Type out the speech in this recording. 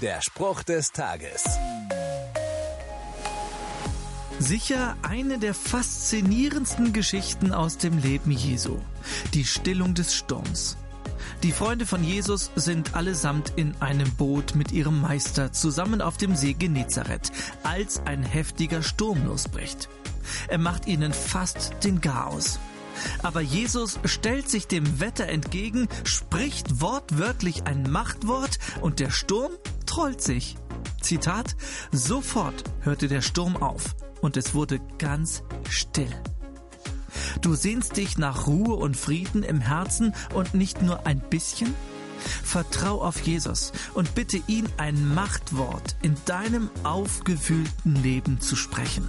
Der Spruch des Tages. Sicher eine der faszinierendsten Geschichten aus dem Leben Jesu. Die Stillung des Sturms. Die Freunde von Jesus sind allesamt in einem Boot mit ihrem Meister zusammen auf dem See Genezareth, als ein heftiger Sturm losbricht. Er macht ihnen fast den Chaos. Aber Jesus stellt sich dem Wetter entgegen, spricht wortwörtlich ein Machtwort und der Sturm trollt sich. Zitat, sofort hörte der Sturm auf und es wurde ganz still. Du sehnst dich nach Ruhe und Frieden im Herzen und nicht nur ein bisschen? Vertrau auf Jesus und bitte ihn ein Machtwort in deinem aufgewühlten Leben zu sprechen.